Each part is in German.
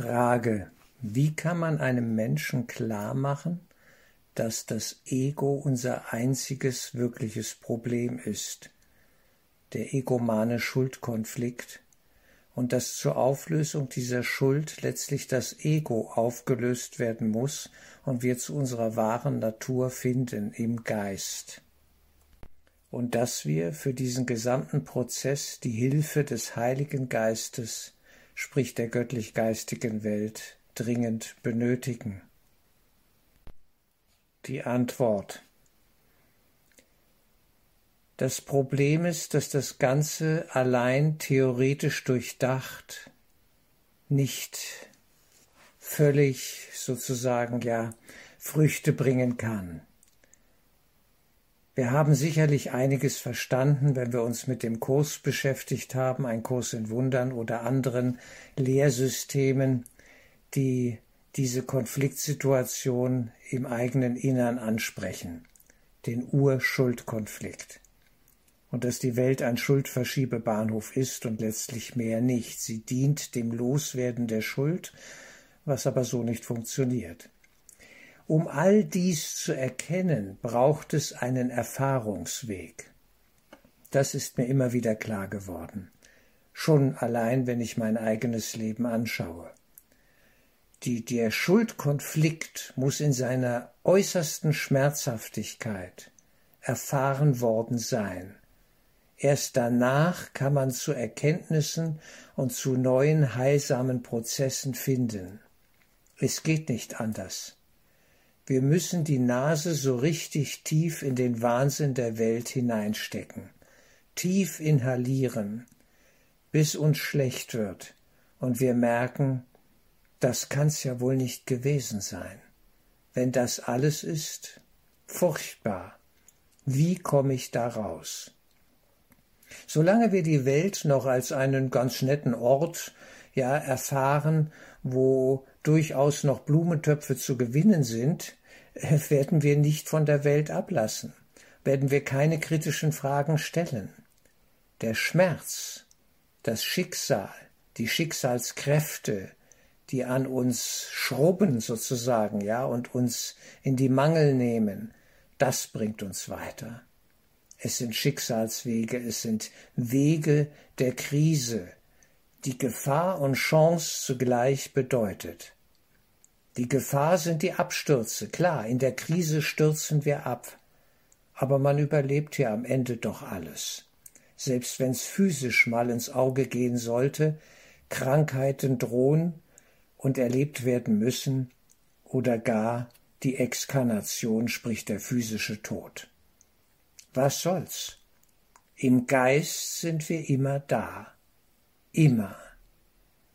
Frage. Wie kann man einem Menschen klar machen, dass das Ego unser einziges wirkliches Problem ist, der egomane Schuldkonflikt, und dass zur Auflösung dieser Schuld letztlich das Ego aufgelöst werden muss und wir zu unserer wahren Natur finden im Geist. Und dass wir für diesen gesamten Prozess die Hilfe des Heiligen Geistes, sprich der göttlich-geistigen Welt, dringend benötigen. Die Antwort das Problem ist, dass das Ganze allein theoretisch durchdacht nicht völlig sozusagen ja Früchte bringen kann. Wir haben sicherlich einiges verstanden, wenn wir uns mit dem Kurs beschäftigt haben, ein Kurs in Wundern oder anderen Lehrsystemen, die diese Konfliktsituation im eigenen Innern ansprechen, den Urschuldkonflikt und dass die Welt ein Schuldverschiebebahnhof ist und letztlich mehr nicht. Sie dient dem Loswerden der Schuld, was aber so nicht funktioniert. Um all dies zu erkennen, braucht es einen Erfahrungsweg. Das ist mir immer wieder klar geworden, schon allein, wenn ich mein eigenes Leben anschaue. Die, der Schuldkonflikt muss in seiner äußersten Schmerzhaftigkeit erfahren worden sein. Erst danach kann man zu Erkenntnissen und zu neuen heilsamen Prozessen finden. Es geht nicht anders. Wir müssen die Nase so richtig tief in den Wahnsinn der Welt hineinstecken, tief inhalieren, bis uns schlecht wird und wir merken, das kann's ja wohl nicht gewesen sein. Wenn das alles ist, furchtbar. Wie komme ich da raus? Solange wir die Welt noch als einen ganz netten Ort ja erfahren, wo durchaus noch Blumentöpfe zu gewinnen sind, werden wir nicht von der Welt ablassen, werden wir keine kritischen Fragen stellen. Der Schmerz, das Schicksal, die Schicksalskräfte, die an uns schrubben sozusagen, ja, und uns in die Mangel nehmen, das bringt uns weiter es sind Schicksalswege, es sind Wege der Krise, die Gefahr und Chance zugleich bedeutet. Die Gefahr sind die Abstürze, klar, in der Krise stürzen wir ab, aber man überlebt ja am Ende doch alles. Selbst wenn's physisch mal ins Auge gehen sollte, Krankheiten drohen und erlebt werden müssen oder gar die Exkarnation, sprich der physische Tod. Was soll's? Im Geist sind wir immer da. Immer.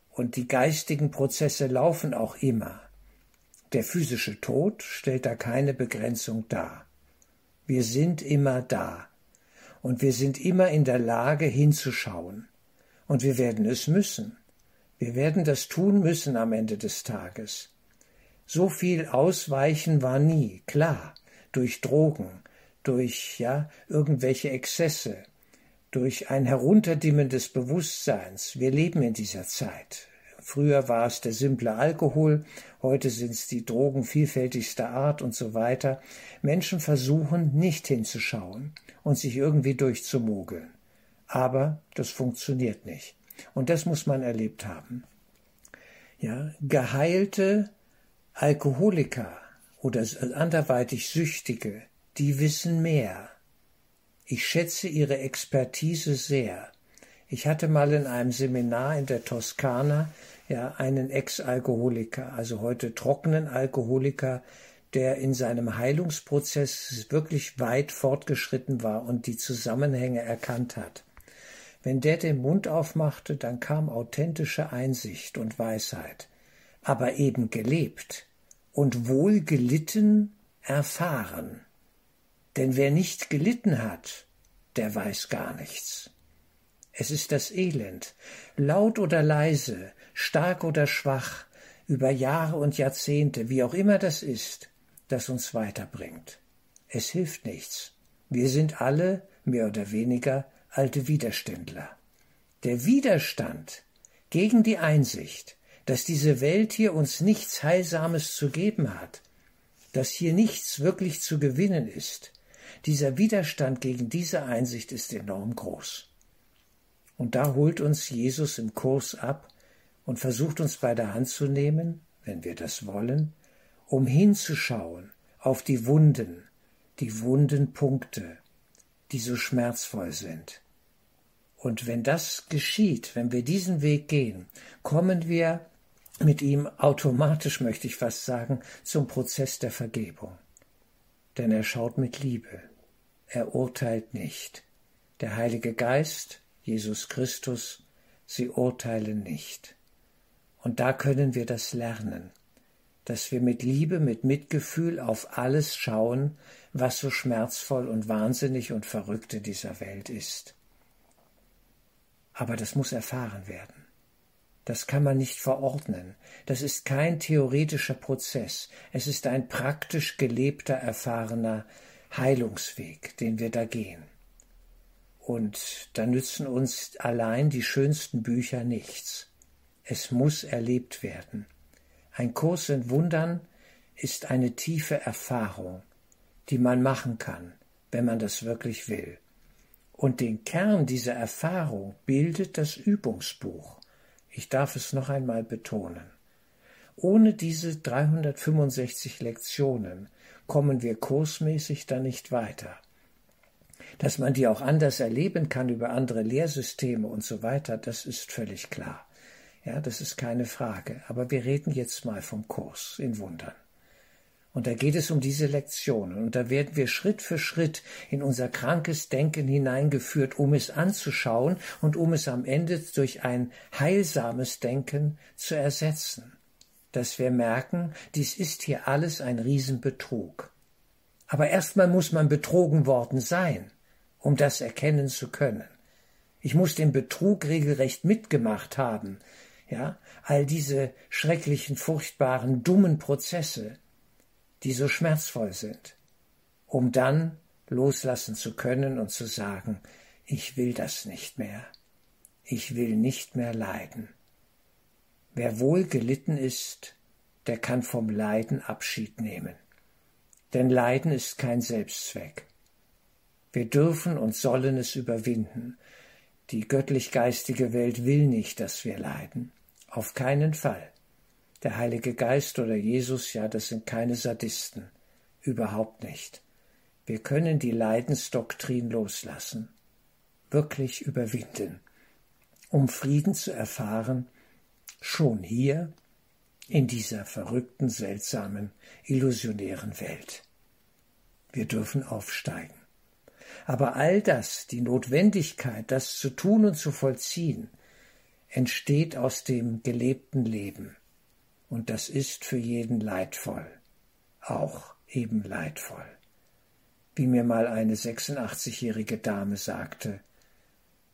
Und die geistigen Prozesse laufen auch immer. Der physische Tod stellt da keine Begrenzung dar. Wir sind immer da. Und wir sind immer in der Lage hinzuschauen. Und wir werden es müssen. Wir werden das tun müssen am Ende des Tages. So viel Ausweichen war nie, klar, durch Drogen, durch ja irgendwelche Exzesse, durch ein Herunterdimmen des Bewusstseins. Wir leben in dieser Zeit. Früher war es der simple Alkohol, heute sind es die Drogen vielfältigster Art und so weiter. Menschen versuchen nicht hinzuschauen und sich irgendwie durchzumogeln. Aber das funktioniert nicht. Und das muss man erlebt haben. Ja, geheilte Alkoholiker oder anderweitig Süchtige, die wissen mehr. Ich schätze ihre Expertise sehr. Ich hatte mal in einem Seminar in der Toskana ja einen Ex-Alkoholiker, also heute trockenen Alkoholiker, der in seinem Heilungsprozess wirklich weit fortgeschritten war und die Zusammenhänge erkannt hat. Wenn der den Mund aufmachte, dann kam authentische Einsicht und Weisheit, aber eben gelebt und wohl gelitten erfahren. Denn wer nicht gelitten hat, der weiß gar nichts. Es ist das Elend, laut oder leise, stark oder schwach, über Jahre und Jahrzehnte, wie auch immer das ist, das uns weiterbringt. Es hilft nichts. Wir sind alle, mehr oder weniger, alte Widerständler. Der Widerstand gegen die Einsicht, dass diese Welt hier uns nichts Heilsames zu geben hat, dass hier nichts wirklich zu gewinnen ist. Dieser Widerstand gegen diese Einsicht ist enorm groß. Und da holt uns Jesus im Kurs ab und versucht uns bei der Hand zu nehmen, wenn wir das wollen, um hinzuschauen auf die Wunden, die wunden Punkte, die so schmerzvoll sind. Und wenn das geschieht, wenn wir diesen Weg gehen, kommen wir mit ihm automatisch, möchte ich fast sagen, zum Prozess der Vergebung. Denn er schaut mit Liebe, er urteilt nicht. Der Heilige Geist, Jesus Christus, sie urteilen nicht. Und da können wir das lernen, dass wir mit Liebe, mit Mitgefühl auf alles schauen, was so schmerzvoll und wahnsinnig und verrückt in dieser Welt ist. Aber das muss erfahren werden. Das kann man nicht verordnen. Das ist kein theoretischer Prozess. Es ist ein praktisch gelebter, erfahrener Heilungsweg, den wir da gehen. Und da nützen uns allein die schönsten Bücher nichts. Es muss erlebt werden. Ein Kurs in Wundern ist eine tiefe Erfahrung, die man machen kann, wenn man das wirklich will. Und den Kern dieser Erfahrung bildet das Übungsbuch. Ich darf es noch einmal betonen. Ohne diese 365 Lektionen kommen wir kursmäßig da nicht weiter. Dass man die auch anders erleben kann über andere Lehrsysteme und so weiter, das ist völlig klar. Ja, das ist keine Frage. Aber wir reden jetzt mal vom Kurs in Wundern. Und da geht es um diese Lektionen. Und da werden wir Schritt für Schritt in unser krankes Denken hineingeführt, um es anzuschauen und um es am Ende durch ein heilsames Denken zu ersetzen. Dass wir merken, dies ist hier alles ein Riesenbetrug. Aber erstmal muss man betrogen worden sein, um das erkennen zu können. Ich muss den Betrug regelrecht mitgemacht haben, ja, all diese schrecklichen, furchtbaren, dummen Prozesse, die so schmerzvoll sind, um dann loslassen zu können und zu sagen, ich will das nicht mehr, ich will nicht mehr leiden. Wer wohl gelitten ist, der kann vom Leiden Abschied nehmen. Denn Leiden ist kein Selbstzweck. Wir dürfen und sollen es überwinden. Die göttlich-geistige Welt will nicht, dass wir leiden. Auf keinen Fall. Der Heilige Geist oder Jesus, ja, das sind keine Sadisten. Überhaupt nicht. Wir können die Leidensdoktrin loslassen, wirklich überwinden, um Frieden zu erfahren, schon hier in dieser verrückten, seltsamen, illusionären Welt. Wir dürfen aufsteigen. Aber all das, die Notwendigkeit, das zu tun und zu vollziehen, entsteht aus dem gelebten Leben und das ist für jeden leidvoll, auch eben leidvoll. Wie mir mal eine 86-jährige Dame sagte,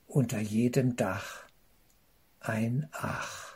unter jedem Dach ein Ach.